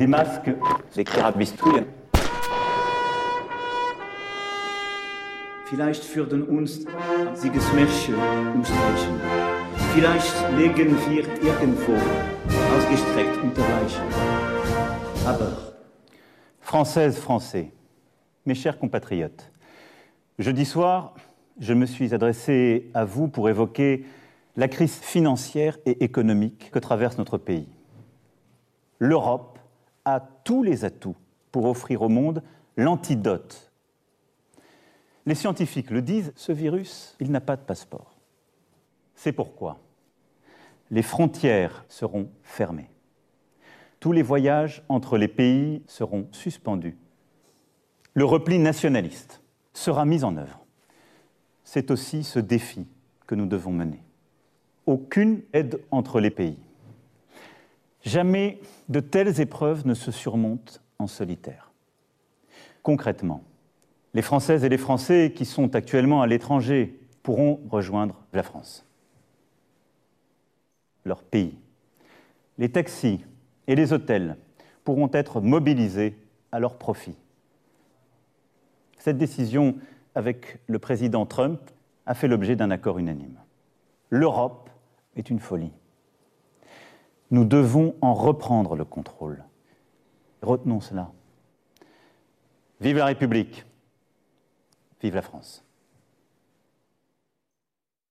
des masques, des carabistouilles. Vielleicht würden uns Siegesmärsche umstreichen. Vielleicht legen wir irgendwo ausgestreckt unter Leichen. Aber Françaises, Français, mes chers compatriotes, jeudi soir, je me suis adressé à vous pour évoquer la crise financière et économique que traverse notre pays. L'Europe a tous les atouts pour offrir au monde l'antidote. Les scientifiques le disent, ce virus, il n'a pas de passeport. C'est pourquoi les frontières seront fermées. Tous les voyages entre les pays seront suspendus. Le repli nationaliste sera mis en œuvre. C'est aussi ce défi que nous devons mener. Aucune aide entre les pays. Jamais de telles épreuves ne se surmontent en solitaire. Concrètement, les Françaises et les Français qui sont actuellement à l'étranger pourront rejoindre la France. Leur pays. Les taxis et les hôtels pourront être mobilisés à leur profit. Cette décision avec le président Trump a fait l'objet d'un accord unanime. L'Europe est une folie. Nous devons en reprendre le contrôle. Retenons cela. Vive la République. Vive la France.